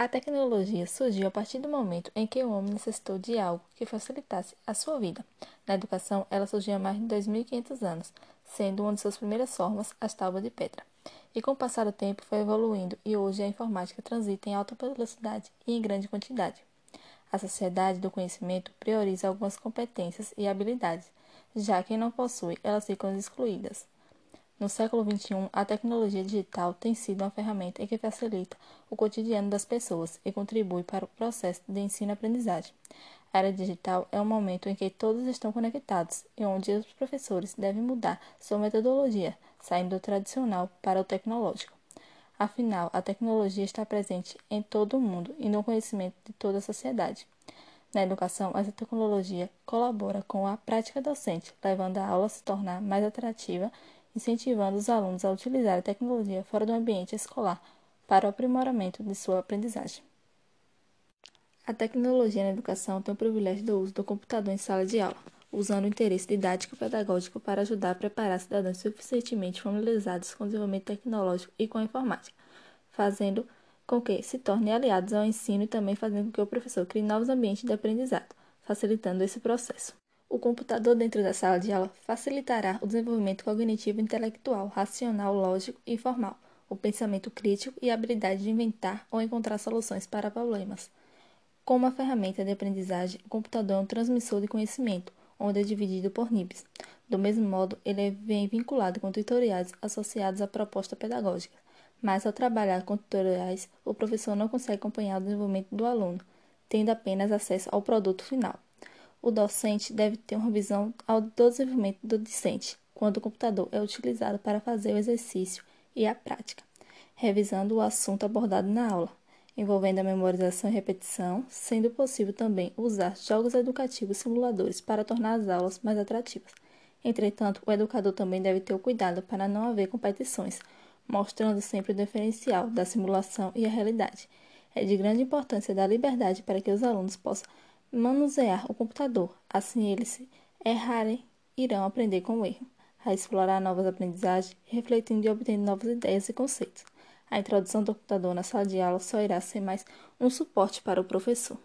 A tecnologia surgiu a partir do momento em que o homem necessitou de algo que facilitasse a sua vida. Na educação, ela surgiu há mais de 2.500 anos, sendo uma de suas primeiras formas as tábuas de pedra. E com o passar do tempo foi evoluindo e hoje a informática transita em alta velocidade e em grande quantidade. A sociedade do conhecimento prioriza algumas competências e habilidades, já quem não possui, elas ficam excluídas. No século XXI, a tecnologia digital tem sido uma ferramenta que facilita o cotidiano das pessoas e contribui para o processo de ensino-aprendizagem. A era digital é um momento em que todos estão conectados e onde os professores devem mudar sua metodologia, saindo do tradicional para o tecnológico. Afinal, a tecnologia está presente em todo o mundo e no conhecimento de toda a sociedade. Na educação, essa tecnologia colabora com a prática docente, levando a aula a se tornar mais atrativa incentivando os alunos a utilizar a tecnologia fora do ambiente escolar para o aprimoramento de sua aprendizagem. A tecnologia na educação tem o privilégio do uso do computador em sala de aula, usando o interesse didático-pedagógico para ajudar a preparar cidadãos suficientemente familiarizados com o desenvolvimento tecnológico e com a informática, fazendo com que se tornem aliados ao ensino e também fazendo com que o professor crie novos ambientes de aprendizado, facilitando esse processo. O computador dentro da sala de aula facilitará o desenvolvimento cognitivo intelectual, racional, lógico e formal, o pensamento crítico e a habilidade de inventar ou encontrar soluções para problemas. Como uma ferramenta de aprendizagem, o computador é um transmissor de conhecimento, onde é dividido por níveis. Do mesmo modo, ele vem vinculado com tutoriais associados à proposta pedagógica, mas ao trabalhar com tutoriais, o professor não consegue acompanhar o desenvolvimento do aluno, tendo apenas acesso ao produto final. O docente deve ter uma visão ao desenvolvimento do discente, quando o computador é utilizado para fazer o exercício e a prática, revisando o assunto abordado na aula, envolvendo a memorização e repetição, sendo possível também usar jogos educativos simuladores para tornar as aulas mais atrativas. Entretanto, o educador também deve ter o cuidado para não haver competições, mostrando sempre o diferencial da simulação e a realidade. É de grande importância dar liberdade para que os alunos possam manusear o computador. Assim, eles, errarem, irão aprender com o erro, a explorar novas aprendizagens, refletindo e obtendo novas ideias e conceitos. A introdução do computador na sala de aula só irá ser mais um suporte para o professor.